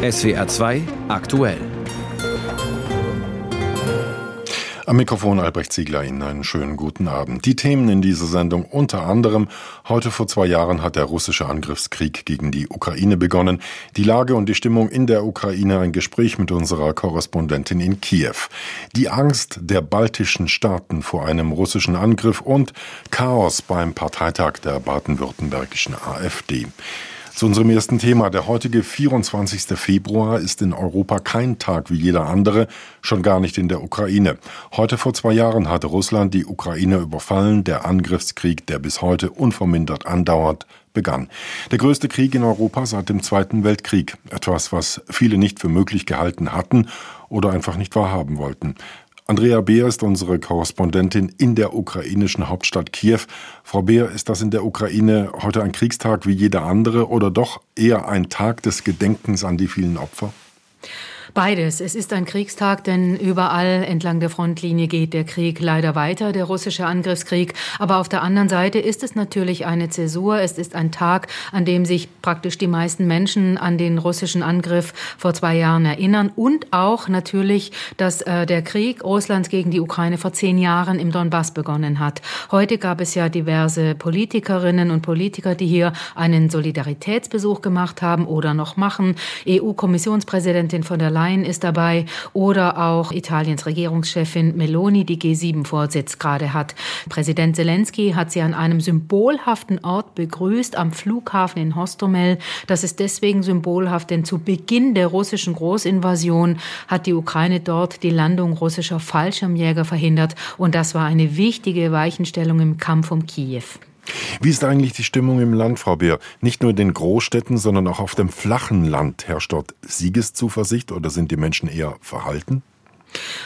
SWR 2 aktuell. Am Mikrofon Albrecht Ziegler Ihnen einen schönen guten Abend. Die Themen in dieser Sendung unter anderem, heute vor zwei Jahren hat der russische Angriffskrieg gegen die Ukraine begonnen. Die Lage und die Stimmung in der Ukraine, ein Gespräch mit unserer Korrespondentin in Kiew. Die Angst der baltischen Staaten vor einem russischen Angriff und Chaos beim Parteitag der baden-württembergischen AfD. Zu unserem ersten Thema. Der heutige 24. Februar ist in Europa kein Tag wie jeder andere, schon gar nicht in der Ukraine. Heute vor zwei Jahren hatte Russland die Ukraine überfallen. Der Angriffskrieg, der bis heute unvermindert andauert, begann. Der größte Krieg in Europa seit dem Zweiten Weltkrieg. Etwas, was viele nicht für möglich gehalten hatten oder einfach nicht wahrhaben wollten. Andrea Beer ist unsere Korrespondentin in der ukrainischen Hauptstadt Kiew. Frau Beer, ist das in der Ukraine heute ein Kriegstag wie jeder andere oder doch eher ein Tag des Gedenkens an die vielen Opfer? Beides. Es ist ein Kriegstag, denn überall entlang der Frontlinie geht der Krieg leider weiter, der russische Angriffskrieg. Aber auf der anderen Seite ist es natürlich eine Zäsur. Es ist ein Tag, an dem sich praktisch die meisten Menschen an den russischen Angriff vor zwei Jahren erinnern und auch natürlich, dass äh, der Krieg Russlands gegen die Ukraine vor zehn Jahren im Donbass begonnen hat. Heute gab es ja diverse Politikerinnen und Politiker, die hier einen Solidaritätsbesuch gemacht haben oder noch machen. EU-Kommissionspräsidentin von der Leyen ist dabei oder auch Italiens Regierungschefin Meloni, die G7-Vorsitz gerade hat. Präsident Zelensky hat sie an einem symbolhaften Ort begrüßt, am Flughafen in Hostomel. Das ist deswegen symbolhaft, denn zu Beginn der russischen Großinvasion hat die Ukraine dort die Landung russischer Fallschirmjäger verhindert. Und das war eine wichtige Weichenstellung im Kampf um Kiew. Wie ist eigentlich die Stimmung im Land, Frau Beer? Nicht nur in den Großstädten, sondern auch auf dem flachen Land herrscht dort Siegeszuversicht oder sind die Menschen eher verhalten?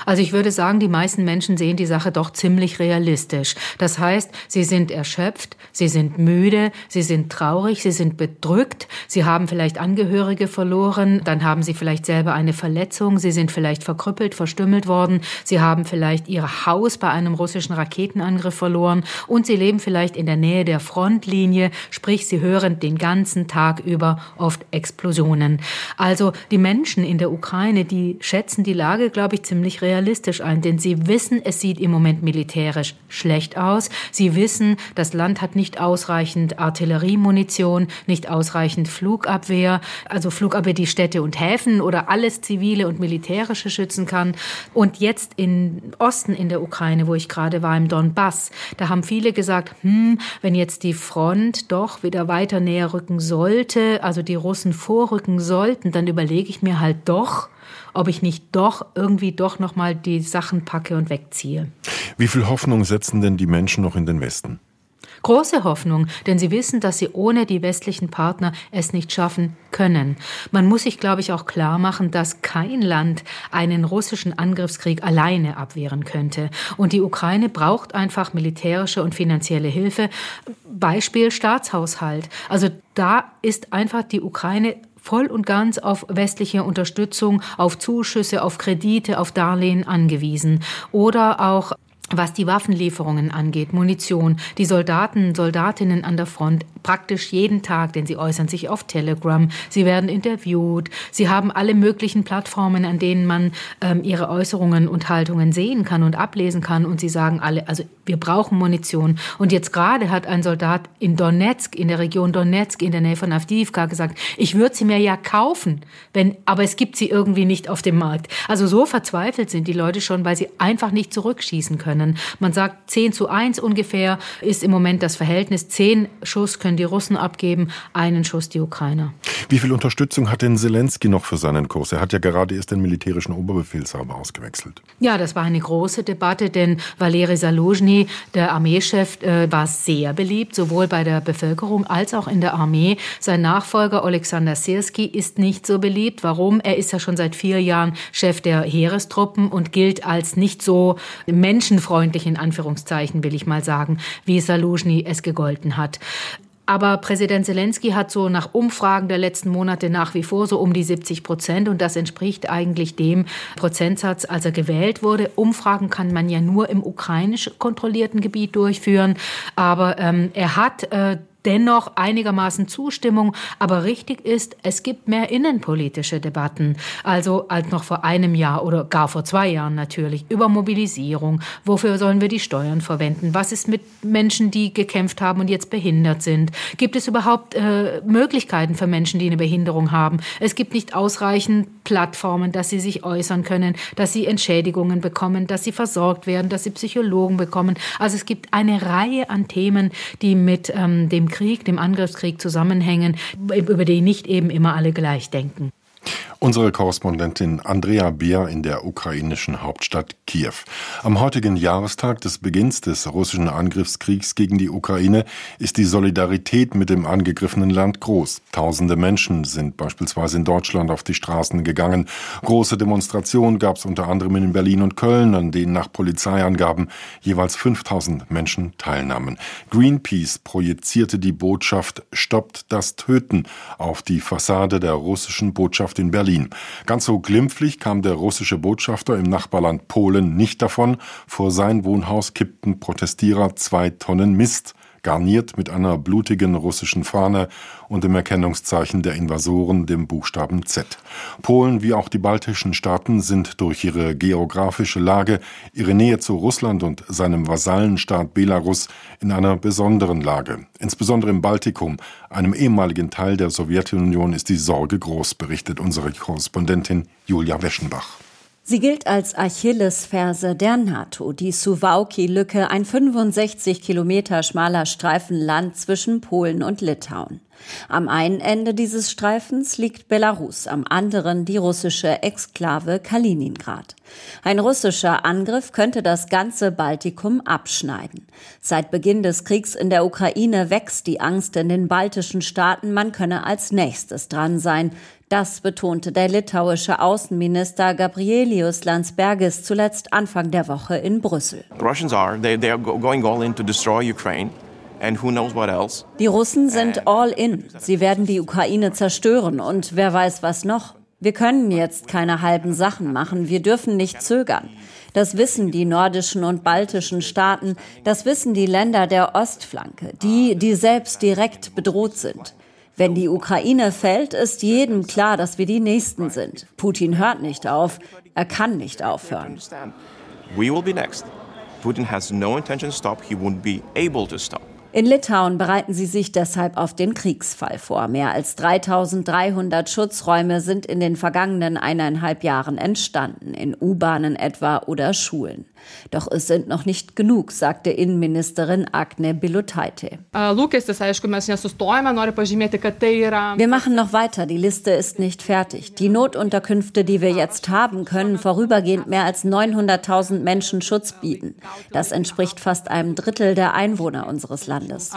Also ich würde sagen, die meisten Menschen sehen die Sache doch ziemlich realistisch. Das heißt, sie sind erschöpft, sie sind müde, sie sind traurig, sie sind bedrückt, sie haben vielleicht Angehörige verloren, dann haben sie vielleicht selber eine Verletzung, sie sind vielleicht verkrüppelt, verstümmelt worden, sie haben vielleicht ihr Haus bei einem russischen Raketenangriff verloren und sie leben vielleicht in der Nähe der Frontlinie, sprich sie hören den ganzen Tag über oft Explosionen. Also die Menschen in der Ukraine, die schätzen die Lage, glaube ich, ziemlich realistisch ein, denn sie wissen, es sieht im Moment militärisch schlecht aus. Sie wissen, das Land hat nicht ausreichend Artilleriemunition, nicht ausreichend Flugabwehr, also Flugabwehr, die Städte und Häfen oder alles zivile und militärische schützen kann. Und jetzt im Osten in der Ukraine, wo ich gerade war, im Donbass, da haben viele gesagt, hm, wenn jetzt die Front doch wieder weiter näher rücken sollte, also die Russen vorrücken sollten, dann überlege ich mir halt doch, ob ich nicht doch irgendwie doch noch mal die Sachen packe und wegziehe. Wie viel Hoffnung setzen denn die Menschen noch in den Westen? Große Hoffnung, denn sie wissen, dass sie ohne die westlichen Partner es nicht schaffen können. Man muss sich, glaube ich, auch klar machen, dass kein Land einen russischen Angriffskrieg alleine abwehren könnte. Und die Ukraine braucht einfach militärische und finanzielle Hilfe. Beispiel Staatshaushalt. Also da ist einfach die Ukraine voll und ganz auf westliche Unterstützung, auf Zuschüsse, auf Kredite, auf Darlehen angewiesen. Oder auch was die Waffenlieferungen angeht, Munition, die Soldaten, Soldatinnen an der Front praktisch jeden Tag, denn sie äußern sich auf Telegram, sie werden interviewt, sie haben alle möglichen Plattformen, an denen man ähm, ihre Äußerungen und Haltungen sehen kann und ablesen kann und sie sagen alle, also wir brauchen Munition. Und jetzt gerade hat ein Soldat in Donetsk, in der Region Donetsk, in der Nähe von Avdiivka gesagt, ich würde sie mir ja kaufen, wenn, aber es gibt sie irgendwie nicht auf dem Markt. Also so verzweifelt sind die Leute schon, weil sie einfach nicht zurückschießen können. Man sagt, 10 zu 1 ungefähr ist im Moment das Verhältnis. Zehn Schuss können die Russen abgeben, einen Schuss die Ukrainer. Wie viel Unterstützung hat denn Zelensky noch für seinen Kurs? Er hat ja gerade erst den militärischen Oberbefehlshaber ausgewechselt. Ja, das war eine große Debatte, denn Valeri Saluzhny der Armeechef, äh, war sehr beliebt, sowohl bei der Bevölkerung als auch in der Armee. Sein Nachfolger Alexander Sirski ist nicht so beliebt. Warum? Er ist ja schon seit vier Jahren Chef der Heerestruppen und gilt als nicht so menschenfreundlich in Anführungszeichen, will ich mal sagen, wie Saluzhny es gegolten hat. Aber Präsident Zelensky hat so nach Umfragen der letzten Monate nach wie vor so um die 70 Prozent und das entspricht eigentlich dem Prozentsatz, als er gewählt wurde. Umfragen kann man ja nur im ukrainisch kontrollierten Gebiet durchführen, aber ähm, er hat äh, dennoch einigermaßen Zustimmung. Aber richtig ist, es gibt mehr innenpolitische Debatten. Also als noch vor einem Jahr oder gar vor zwei Jahren natürlich über Mobilisierung. Wofür sollen wir die Steuern verwenden? Was ist mit Menschen, die gekämpft haben und jetzt behindert sind? Gibt es überhaupt äh, Möglichkeiten für Menschen, die eine Behinderung haben? Es gibt nicht ausreichend Plattformen, dass sie sich äußern können, dass sie Entschädigungen bekommen, dass sie versorgt werden, dass sie Psychologen bekommen. Also es gibt eine Reihe an Themen, die mit ähm, dem Krieg, dem Angriffskrieg zusammenhängen, über die nicht eben immer alle gleich denken. Unsere Korrespondentin Andrea Beer in der ukrainischen Hauptstadt Kiew. Am heutigen Jahrestag des Beginns des russischen Angriffskriegs gegen die Ukraine ist die Solidarität mit dem angegriffenen Land groß. Tausende Menschen sind beispielsweise in Deutschland auf die Straßen gegangen. Große Demonstrationen gab es unter anderem in Berlin und Köln, an denen nach Polizeiangaben jeweils 5000 Menschen teilnahmen. Greenpeace projizierte die Botschaft Stoppt das Töten auf die Fassade der russischen Botschaft in Berlin. Berlin. Ganz so glimpflich kam der russische Botschafter im Nachbarland Polen nicht davon. Vor sein Wohnhaus kippten Protestierer zwei Tonnen Mist garniert mit einer blutigen russischen Fahne und dem Erkennungszeichen der Invasoren, dem Buchstaben Z. Polen wie auch die baltischen Staaten sind durch ihre geografische Lage, ihre Nähe zu Russland und seinem Vasallenstaat Belarus in einer besonderen Lage. Insbesondere im Baltikum, einem ehemaligen Teil der Sowjetunion, ist die Sorge groß, berichtet unsere Korrespondentin Julia Weschenbach. Sie gilt als Achillesferse der NATO, die Suwałki-Lücke, ein 65 Kilometer schmaler Streifen Land zwischen Polen und Litauen. Am einen Ende dieses Streifens liegt Belarus, am anderen die russische Exklave Kaliningrad. Ein russischer Angriff könnte das ganze Baltikum abschneiden. Seit Beginn des Kriegs in der Ukraine wächst die Angst in den baltischen Staaten, man könne als nächstes dran sein. Das betonte der litauische Außenminister Gabrielius Landsbergis zuletzt Anfang der Woche in Brüssel. Russians are they, they are going all in to destroy Ukraine. Die Russen sind all in. Sie werden die Ukraine zerstören und wer weiß was noch. Wir können jetzt keine halben Sachen machen. Wir dürfen nicht zögern. Das wissen die nordischen und baltischen Staaten. Das wissen die Länder der Ostflanke, die, die selbst direkt bedroht sind. Wenn die Ukraine fällt, ist jedem klar, dass wir die Nächsten sind. Putin hört nicht auf. Er kann nicht aufhören. We will be next. Putin has no intention to stop. He won't be able to stop. In Litauen bereiten sie sich deshalb auf den Kriegsfall vor. Mehr als 3300 Schutzräume sind in den vergangenen eineinhalb Jahren entstanden, in U-Bahnen etwa oder Schulen. Doch es sind noch nicht genug, sagte Innenministerin Agne Bilotaite. Wir machen noch weiter, die Liste ist nicht fertig. Die Notunterkünfte, die wir jetzt haben, können vorübergehend mehr als 900.000 Menschen Schutz bieten. Das entspricht fast einem Drittel der Einwohner unseres Landes. Landes.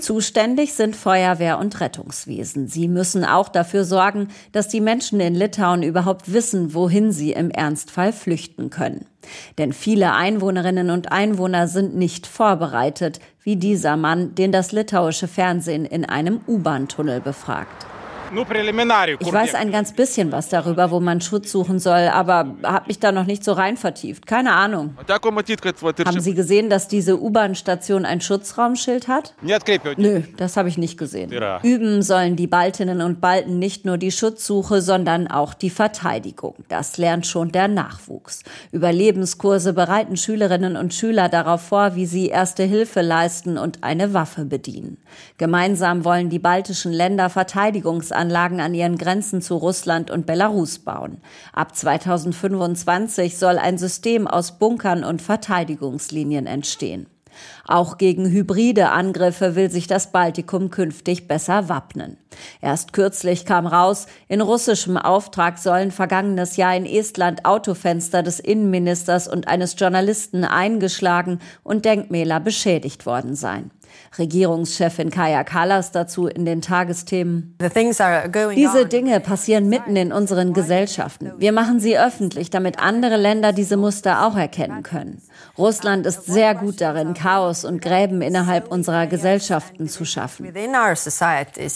Zuständig sind Feuerwehr und Rettungswesen. Sie müssen auch dafür sorgen, dass die Menschen in Litauen überhaupt wissen, wohin sie im Ernstfall flüchten können. Denn viele Einwohnerinnen und Einwohner sind nicht vorbereitet, wie dieser Mann, den das litauische Fernsehen in einem U-Bahn-Tunnel befragt. Ich weiß ein ganz bisschen was darüber, wo man Schutz suchen soll, aber habe mich da noch nicht so rein vertieft. Keine Ahnung. Haben Sie gesehen, dass diese U-Bahn-Station ein Schutzraumschild hat? Nö, das habe ich nicht gesehen. Üben sollen die Baltinnen und Balten nicht nur die Schutzsuche, sondern auch die Verteidigung. Das lernt schon der Nachwuchs. Überlebenskurse bereiten Schülerinnen und Schüler darauf vor, wie sie erste Hilfe leisten und eine Waffe bedienen. Gemeinsam wollen die baltischen Länder Verteidigungsanlagen Kraftanlagen an ihren Grenzen zu Russland und Belarus bauen. Ab 2025 soll ein System aus Bunkern und Verteidigungslinien entstehen. Auch gegen hybride Angriffe will sich das Baltikum künftig besser wappnen. Erst kürzlich kam raus, in russischem Auftrag sollen vergangenes Jahr in Estland Autofenster des Innenministers und eines Journalisten eingeschlagen und Denkmäler beschädigt worden sein. Regierungschefin Kaya Kallas dazu in den Tagesthemen. Diese Dinge passieren mitten in unseren Gesellschaften. Wir machen sie öffentlich, damit andere Länder diese Muster auch erkennen können. Russland ist sehr gut darin, Chaos und Gräben innerhalb unserer Gesellschaften zu schaffen.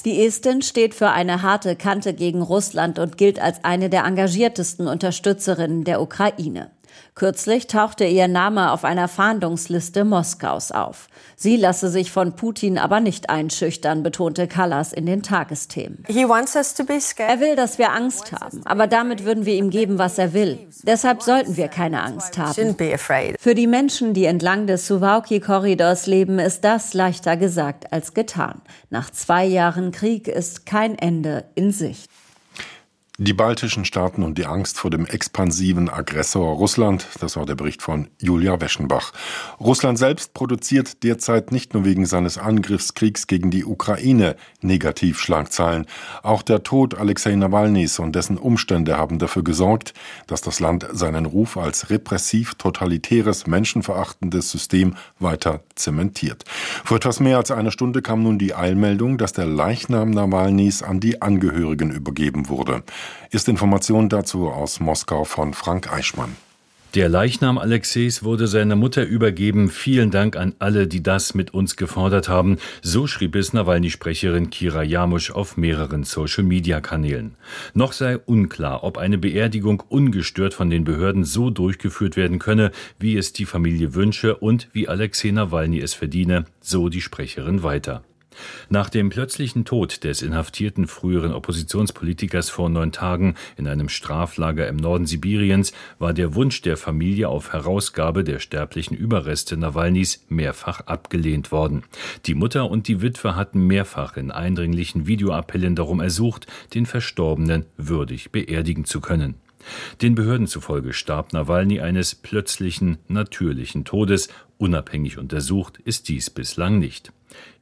Die Estin steht für eine harte Kante gegen Russland und gilt als eine der engagiertesten Unterstützerinnen der Ukraine. Kürzlich tauchte ihr Name auf einer Fahndungsliste Moskaus auf. Sie lasse sich von Putin aber nicht einschüchtern, betonte Callas in den Tagesthemen. Er will, dass wir Angst haben, aber damit würden wir ihm geben, was er will. Deshalb sollten wir keine Angst haben. Für die Menschen, die entlang des Suwałki-Korridors leben, ist das leichter gesagt als getan. Nach zwei Jahren Krieg ist kein Ende in Sicht. Die baltischen Staaten und die Angst vor dem expansiven Aggressor Russland, das war der Bericht von Julia Weschenbach. Russland selbst produziert derzeit nicht nur wegen seines Angriffskriegs gegen die Ukraine Negativschlagzeilen. Auch der Tod Alexei Nawalnys und dessen Umstände haben dafür gesorgt, dass das Land seinen Ruf als repressiv, totalitäres, menschenverachtendes System weiter zementiert. Vor etwas mehr als einer Stunde kam nun die Eilmeldung, dass der Leichnam Nawalnys an die Angehörigen übergeben wurde ist Information dazu aus Moskau von Frank Eichmann. Der Leichnam Alexeis wurde seiner Mutter übergeben. Vielen Dank an alle, die das mit uns gefordert haben. So schrieb es Nawalny-Sprecherin Kira Jamusch auf mehreren Social-Media-Kanälen. Noch sei unklar, ob eine Beerdigung ungestört von den Behörden so durchgeführt werden könne, wie es die Familie wünsche und wie Alexei Nawalny es verdiene, so die Sprecherin weiter. Nach dem plötzlichen Tod des inhaftierten früheren Oppositionspolitikers vor neun Tagen in einem Straflager im Norden Sibiriens war der Wunsch der Familie auf Herausgabe der sterblichen Überreste Nawalnys mehrfach abgelehnt worden. Die Mutter und die Witwe hatten mehrfach in eindringlichen Videoappellen darum ersucht, den Verstorbenen würdig beerdigen zu können. Den Behörden zufolge starb Nawalny eines plötzlichen, natürlichen Todes. Unabhängig untersucht ist dies bislang nicht.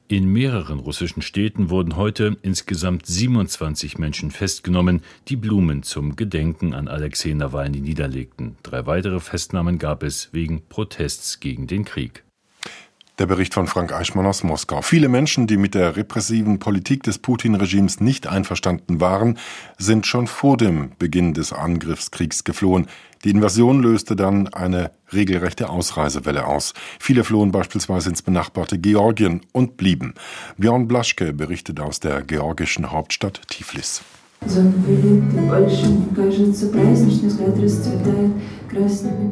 In mehreren russischen Städten wurden heute insgesamt 27 Menschen festgenommen, die Blumen zum Gedenken an Alexei Nawalny niederlegten. Drei weitere Festnahmen gab es wegen Protests gegen den Krieg. Der Bericht von Frank Eichmann aus Moskau. Viele Menschen, die mit der repressiven Politik des Putin-Regimes nicht einverstanden waren, sind schon vor dem Beginn des Angriffskriegs geflohen. Die Invasion löste dann eine regelrechte Ausreisewelle aus. Viele flohen beispielsweise ins benachbarte Georgien und blieben. Björn Blaschke berichtet aus der georgischen Hauptstadt Tiflis.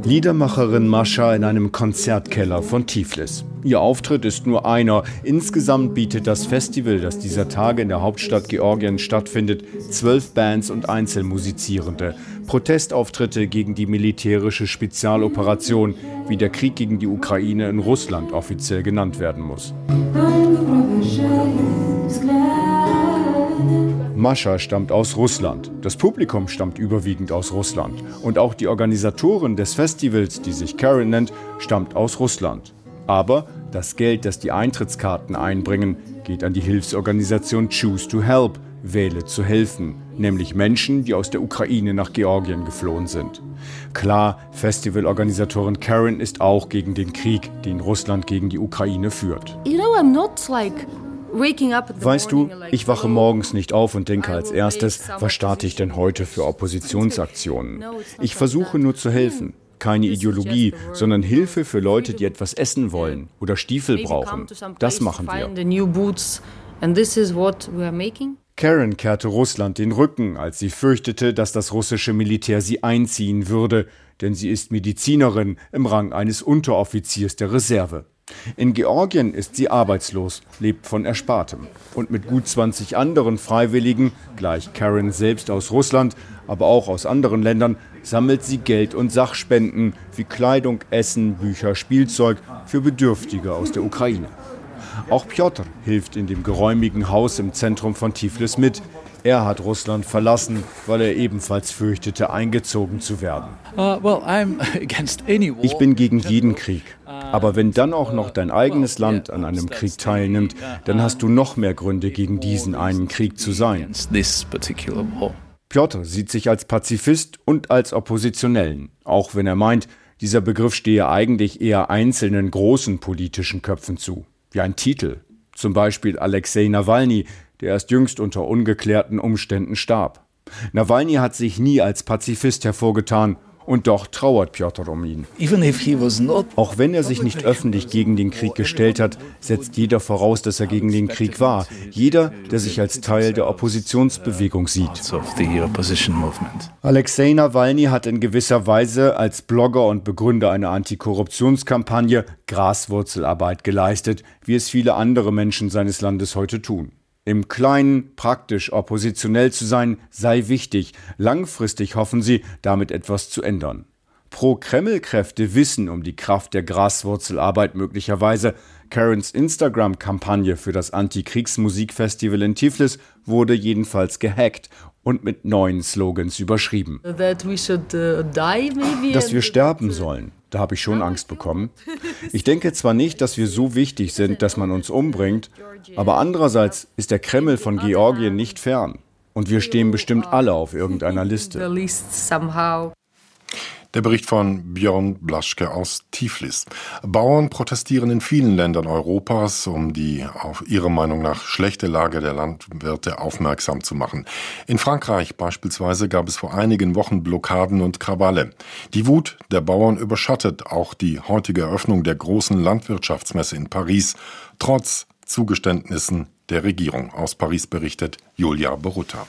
Liedermacherin Mascha in einem Konzertkeller von Tiflis. Ihr Auftritt ist nur einer. Insgesamt bietet das Festival, das dieser Tage in der Hauptstadt Georgien stattfindet, zwölf Bands und Einzelmusizierende. Protestauftritte gegen die militärische Spezialoperation, wie der Krieg gegen die Ukraine in Russland offiziell genannt werden muss. Mascha stammt aus Russland. Das Publikum stammt überwiegend aus Russland. Und auch die Organisatorin des Festivals, die sich Karen nennt, stammt aus Russland. Aber das Geld, das die Eintrittskarten einbringen, geht an die Hilfsorganisation Choose to Help, Wähle zu helfen, nämlich Menschen, die aus der Ukraine nach Georgien geflohen sind. Klar, Festivalorganisatorin Karen ist auch gegen den Krieg, den Russland gegen die Ukraine führt. You know, I'm not like Weißt du, ich wache morgens nicht auf und denke als erstes, was starte ich denn heute für Oppositionsaktionen? Ich versuche nur zu helfen. Keine Ideologie, sondern Hilfe für Leute, die etwas essen wollen oder Stiefel brauchen. Das machen wir. Karen kehrte Russland den Rücken, als sie fürchtete, dass das russische Militär sie einziehen würde, denn sie ist Medizinerin im Rang eines Unteroffiziers der Reserve. In Georgien ist sie arbeitslos, lebt von Erspartem. Und mit gut 20 anderen Freiwilligen, gleich Karen selbst aus Russland, aber auch aus anderen Ländern, sammelt sie Geld und Sachspenden wie Kleidung, Essen, Bücher, Spielzeug für Bedürftige aus der Ukraine. Auch Piotr hilft in dem geräumigen Haus im Zentrum von Tiflis mit. Er hat Russland verlassen, weil er ebenfalls fürchtete, eingezogen zu werden. Uh, ich bin gegen jeden Krieg. Aber wenn dann auch noch dein eigenes Land an einem Krieg teilnimmt, dann hast du noch mehr Gründe, gegen diesen einen Krieg zu sein. Piotr sieht sich als Pazifist und als Oppositionellen, auch wenn er meint, dieser Begriff stehe eigentlich eher einzelnen großen politischen Köpfen zu, wie ein Titel, zum Beispiel Alexei Nawalny, der erst jüngst unter ungeklärten Umständen starb. Nawalny hat sich nie als Pazifist hervorgetan Und doch trauert Piotr um ihn. Auch wenn er sich nicht öffentlich gegen den Krieg gestellt hat, setzt jeder voraus, dass er gegen den Krieg war. Jeder, der sich als Teil der Oppositionsbewegung sieht. Alexei Nawalny hat in gewisser Weise als Blogger und Begründer einer Antikorruptionskampagne Graswurzelarbeit geleistet, wie es viele andere Menschen seines Landes heute tun. Im Kleinen praktisch oppositionell zu sein, sei wichtig. Langfristig hoffen sie, damit etwas zu ändern. Pro-Kreml-Kräfte wissen um die Kraft der Graswurzelarbeit möglicherweise. Karens Instagram-Kampagne für das Antikriegsmusikfestival in Tiflis wurde jedenfalls gehackt und mit neuen Slogans überschrieben. Uh, Dass wir sterben sollen, da habe ich schon Angst bekommen. Ich denke zwar nicht, dass wir so wichtig sind, dass man uns umbringt, aber andererseits ist der Kreml von Georgien nicht fern. Und wir stehen bestimmt alle auf irgendeiner Liste. Der Bericht von Björn Blaschke aus Tiflis. Bauern protestieren in vielen Ländern Europas, um die auf ihre Meinung nach schlechte Lage der Landwirte aufmerksam zu machen. In Frankreich beispielsweise gab es vor einigen Wochen Blockaden und Krawalle. Die Wut der Bauern überschattet auch die heutige Eröffnung der großen Landwirtschaftsmesse in Paris, trotz Zugeständnissen der Regierung. Aus Paris berichtet Julia Borutta.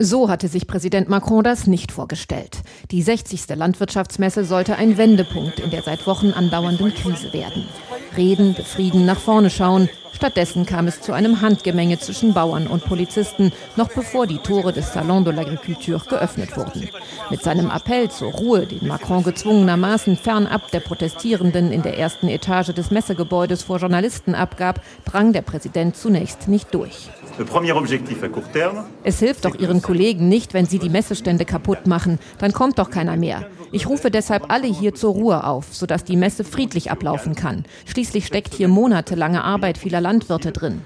So hatte sich Präsident Macron das nicht vorgestellt. Die 60. Landwirtschaftsmesse sollte ein Wendepunkt in der seit Wochen andauernden Krise werden. Reden, befrieden, nach vorne schauen. Stattdessen kam es zu einem Handgemenge zwischen Bauern und Polizisten, noch bevor die Tore des Salon de l'Agriculture geöffnet wurden. Mit seinem Appell zur Ruhe, den Macron gezwungenermaßen fernab der Protestierenden in der ersten Etage des Messegebäudes vor Journalisten abgab, drang der Präsident zunächst nicht durch. Es hilft doch Ihren Kollegen nicht, wenn Sie die Messestände kaputt machen. Dann kommt doch keiner mehr. Ich rufe deshalb alle hier zur Ruhe auf, sodass die Messe friedlich ablaufen kann. Schließlich steckt hier monatelange Arbeit vieler Landwirte drin.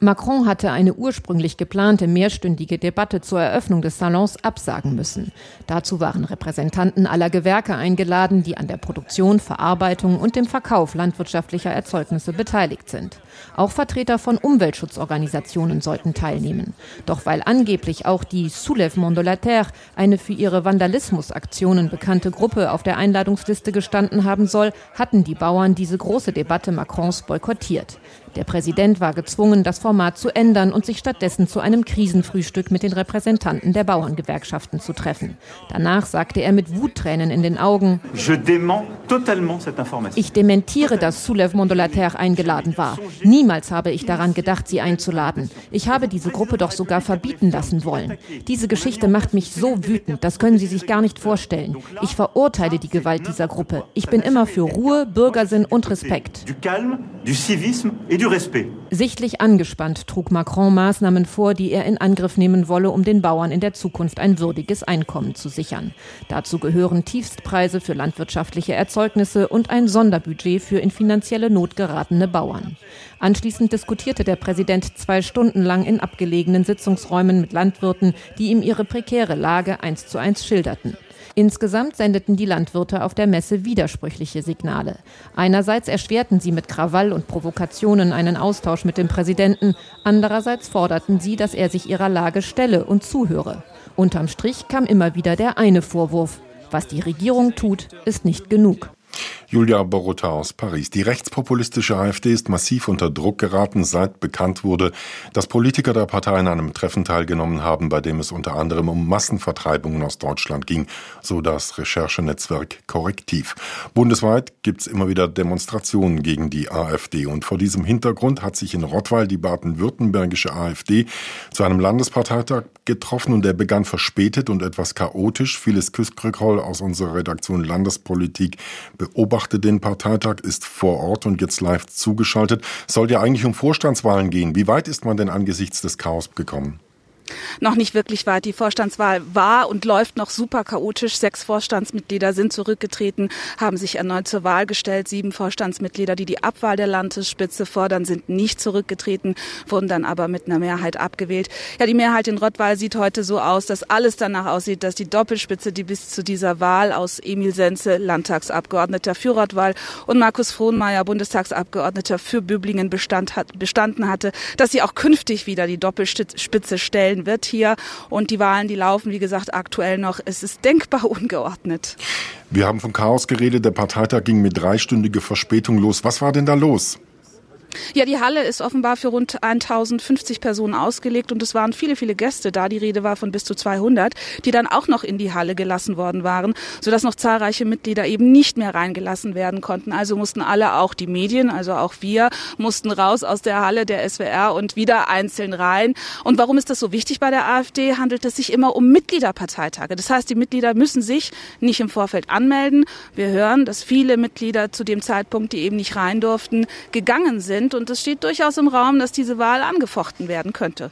Macron hatte eine ursprünglich geplante mehrstündige Debatte zur Eröffnung des Salons absagen müssen. Dazu waren Repräsentanten aller Gewerke eingeladen, die an der Produktion, Verarbeitung und dem Verkauf landwirtschaftlicher Erzeugnisse beteiligt sind. Auch Vertreter von Umweltschutzorganisationen sollten teilnehmen. Doch weil angeblich auch die Soulèvement de la Terre, eine für ihre Vandalismusaktionen bekannte Gruppe, auf der Einladungsliste gestanden haben soll, hatten die Bauern diese große Debatte Macrons boykottiert. Der Präsident war gezwungen, das Format zu ändern und sich stattdessen zu einem Krisenfrühstück mit den Repräsentanten der Bauerngewerkschaften zu treffen. Danach sagte er mit Wuttränen in den Augen, ich dementiere, dass la Terre eingeladen war. Niemals habe ich daran gedacht, sie einzuladen. Ich habe diese Gruppe doch sogar verbieten lassen wollen. Diese Geschichte macht mich so wütend, das können Sie sich gar nicht vorstellen. Ich verurteile die Gewalt dieser Gruppe. Ich bin immer für Ruhe, Bürgersinn und Respekt. Sichtlich angespannt trug Macron Maßnahmen vor, die er in Angriff nehmen wolle, um den Bauern in der Zukunft ein würdiges Einkommen zu sichern. Dazu gehören Tiefstpreise für landwirtschaftliche Erzeugnisse und ein Sonderbudget für in finanzielle Not geratene Bauern. Anschließend diskutierte der Präsident zwei Stunden lang in abgelegenen Sitzungsräumen mit Landwirten, die ihm ihre prekäre Lage eins zu eins schilderten. Insgesamt sendeten die Landwirte auf der Messe widersprüchliche Signale. Einerseits erschwerten sie mit Krawall und Provokationen einen Austausch mit dem Präsidenten, andererseits forderten sie, dass er sich ihrer Lage stelle und zuhöre. Unterm Strich kam immer wieder der eine Vorwurf. Was die Regierung tut, ist nicht genug. Julia Borota aus Paris. Die rechtspopulistische AfD ist massiv unter Druck geraten, seit bekannt wurde, dass Politiker der Partei an einem Treffen teilgenommen haben, bei dem es unter anderem um Massenvertreibungen aus Deutschland ging, so das Recherchenetzwerk Korrektiv. Bundesweit gibt es immer wieder Demonstrationen gegen die AfD und vor diesem Hintergrund hat sich in Rottweil die baden-württembergische AfD zu einem Landesparteitag getroffen und der begann verspätet und etwas chaotisch. Vieles Küskrückholl aus unserer Redaktion Landespolitik beobachtet den Parteitag, ist vor Ort und jetzt live zugeschaltet. Soll ja eigentlich um Vorstandswahlen gehen. Wie weit ist man denn angesichts des Chaos gekommen? Noch nicht wirklich weit. Die Vorstandswahl war und läuft noch super chaotisch. Sechs Vorstandsmitglieder sind zurückgetreten, haben sich erneut zur Wahl gestellt. Sieben Vorstandsmitglieder, die die Abwahl der Landesspitze fordern, sind nicht zurückgetreten, wurden dann aber mit einer Mehrheit abgewählt. Ja, die Mehrheit in Rottweil sieht heute so aus, dass alles danach aussieht, dass die Doppelspitze, die bis zu dieser Wahl aus Emil Senze, Landtagsabgeordneter für Rottweil und Markus Frohnmeier, Bundestagsabgeordneter für Böblingen Bestand hat, bestanden hatte, dass sie auch künftig wieder die Doppelspitze stellen stellen passiert hier. Und die Wahlen, die laufen, wie gesagt, aktuell noch. Es ist denkbar ungeordnet. Wir haben von Chaos geredet. Der Parteitag ging mit dreistündiger Verspätung los. Was war denn da los? Ja, die Halle ist offenbar für rund 1050 Personen ausgelegt und es waren viele, viele Gäste da. Die Rede war von bis zu 200, die dann auch noch in die Halle gelassen worden waren, sodass noch zahlreiche Mitglieder eben nicht mehr reingelassen werden konnten. Also mussten alle, auch die Medien, also auch wir, mussten raus aus der Halle der SWR und wieder einzeln rein. Und warum ist das so wichtig bei der AfD? Handelt es sich immer um Mitgliederparteitage. Das heißt, die Mitglieder müssen sich nicht im Vorfeld anmelden. Wir hören, dass viele Mitglieder zu dem Zeitpunkt, die eben nicht rein durften, gegangen sind sind. Und es steht durchaus im Raum, dass diese Wahl angefochten werden könnte.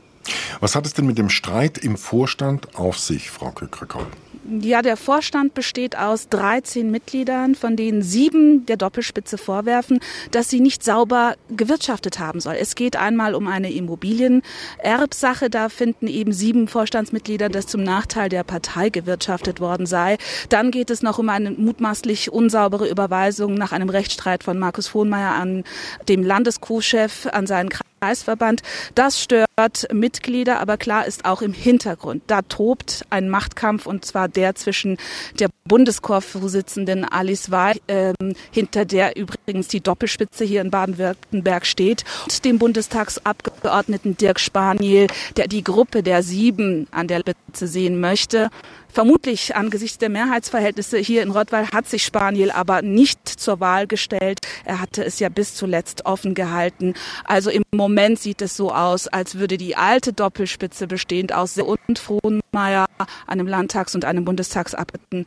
Was hat es denn mit dem Streit im Vorstand auf sich, Frau Kökrikoll? Ja, der Vorstand besteht aus 13 Mitgliedern, von denen sieben der Doppelspitze vorwerfen, dass sie nicht sauber gewirtschaftet haben soll. Es geht einmal um eine Immobilienerbsache. Da finden eben sieben Vorstandsmitglieder, dass zum Nachteil der Partei gewirtschaftet worden sei. Dann geht es noch um eine mutmaßlich unsaubere Überweisung nach einem Rechtsstreit von Markus Hohnmeier an dem Landeskuhchef, an seinen Kreisverband. Das stört Mitglieder, aber klar ist auch im Hintergrund. Da tobt ein Machtkampf und zwar der zwischen der Bundeschorvorsitzenden Alice Wey, äh, hinter der übrigens die Doppelspitze hier in Baden-Württemberg steht, und dem Bundestagsabgeordneten Dirk Spaniel, der die Gruppe der Sieben an der Spitze sehen möchte. Vermutlich angesichts der Mehrheitsverhältnisse hier in Rottweil hat sich Spaniel aber nicht zur Wahl gestellt. Er hatte es ja bis zuletzt offen gehalten. Also im Moment sieht es so aus, als würde die alte Doppelspitze bestehend aus und Frohnmeier, einem Landtags- und einem Bundestagsabgeordneten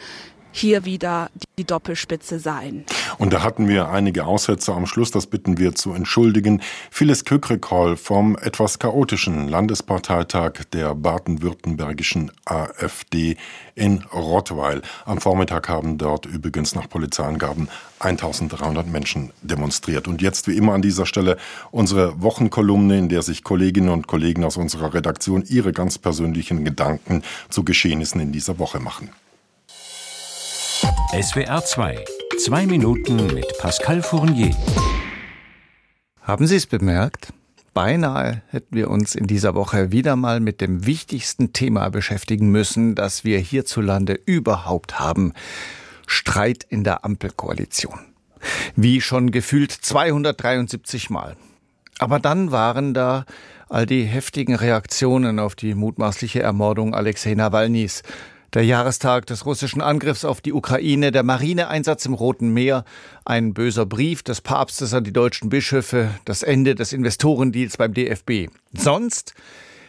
hier wieder die Doppelspitze sein. Und da hatten wir einige Aussätze am Schluss, das bitten wir zu entschuldigen. Phyllis Kökrekol vom etwas chaotischen Landesparteitag der baden-württembergischen AfD in Rottweil. Am Vormittag haben dort übrigens nach Polizeiangaben 1300 Menschen demonstriert. Und jetzt wie immer an dieser Stelle unsere Wochenkolumne, in der sich Kolleginnen und Kollegen aus unserer Redaktion ihre ganz persönlichen Gedanken zu Geschehnissen in dieser Woche machen. SWR 2. Zwei Minuten mit Pascal Fournier. Haben Sie es bemerkt? Beinahe hätten wir uns in dieser Woche wieder mal mit dem wichtigsten Thema beschäftigen müssen, das wir hierzulande überhaupt haben. Streit in der Ampelkoalition. Wie schon gefühlt 273 Mal. Aber dann waren da all die heftigen Reaktionen auf die mutmaßliche Ermordung Alexei Nawalnys der Jahrestag des russischen Angriffs auf die Ukraine, der Marineeinsatz im Roten Meer, ein böser Brief des Papstes an die deutschen Bischöfe, das Ende des Investorendeals beim DFB. Sonst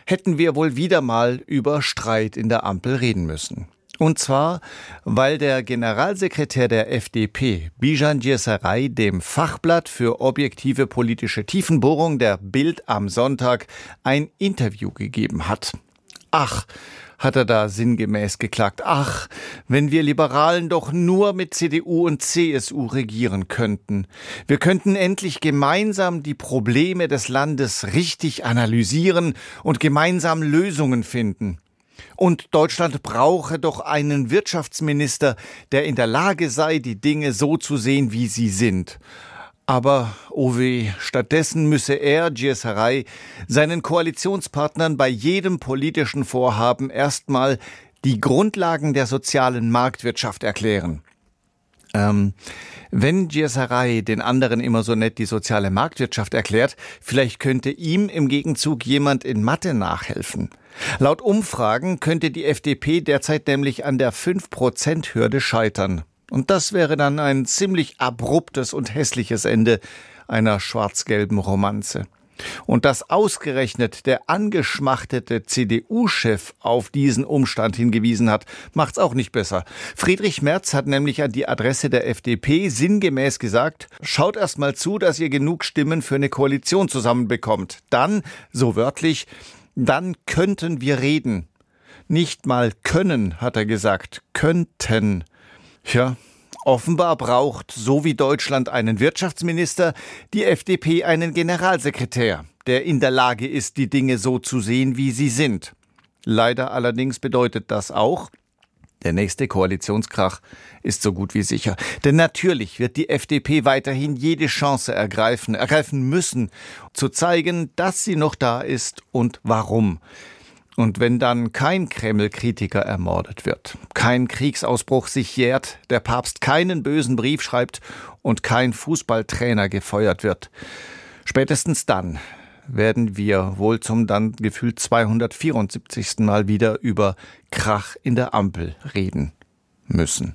hätten wir wohl wieder mal über Streit in der Ampel reden müssen. Und zwar, weil der Generalsekretär der FDP, Bijan Djesaray, dem Fachblatt für objektive politische Tiefenbohrung der Bild am Sonntag ein Interview gegeben hat. Ach, hat er da sinngemäß geklagt. Ach, wenn wir Liberalen doch nur mit CDU und CSU regieren könnten. Wir könnten endlich gemeinsam die Probleme des Landes richtig analysieren und gemeinsam Lösungen finden. Und Deutschland brauche doch einen Wirtschaftsminister, der in der Lage sei, die Dinge so zu sehen, wie sie sind. Aber, oh weh, stattdessen müsse er, Gieserei, seinen Koalitionspartnern bei jedem politischen Vorhaben erstmal die Grundlagen der sozialen Marktwirtschaft erklären. Ähm, wenn Gieserei den anderen immer so nett die soziale Marktwirtschaft erklärt, vielleicht könnte ihm im Gegenzug jemand in Mathe nachhelfen. Laut Umfragen könnte die FDP derzeit nämlich an der 5%-Hürde scheitern. Und das wäre dann ein ziemlich abruptes und hässliches Ende einer schwarz-gelben Romanze. Und dass ausgerechnet der angeschmachtete CDU-Chef auf diesen Umstand hingewiesen hat, macht's auch nicht besser. Friedrich Merz hat nämlich an die Adresse der FDP sinngemäß gesagt, schaut erst mal zu, dass ihr genug Stimmen für eine Koalition zusammenbekommt. Dann, so wörtlich, dann könnten wir reden. Nicht mal können, hat er gesagt, könnten. Ja, offenbar braucht, so wie Deutschland einen Wirtschaftsminister, die FDP einen Generalsekretär, der in der Lage ist, die Dinge so zu sehen, wie sie sind. Leider allerdings bedeutet das auch, der nächste Koalitionskrach ist so gut wie sicher. Denn natürlich wird die FDP weiterhin jede Chance ergreifen, ergreifen müssen, zu zeigen, dass sie noch da ist und warum. Und wenn dann kein Kreml-Kritiker ermordet wird, kein Kriegsausbruch sich jährt, der Papst keinen bösen Brief schreibt und kein Fußballtrainer gefeuert wird, spätestens dann werden wir wohl zum dann gefühlt 274. Mal wieder über Krach in der Ampel reden müssen.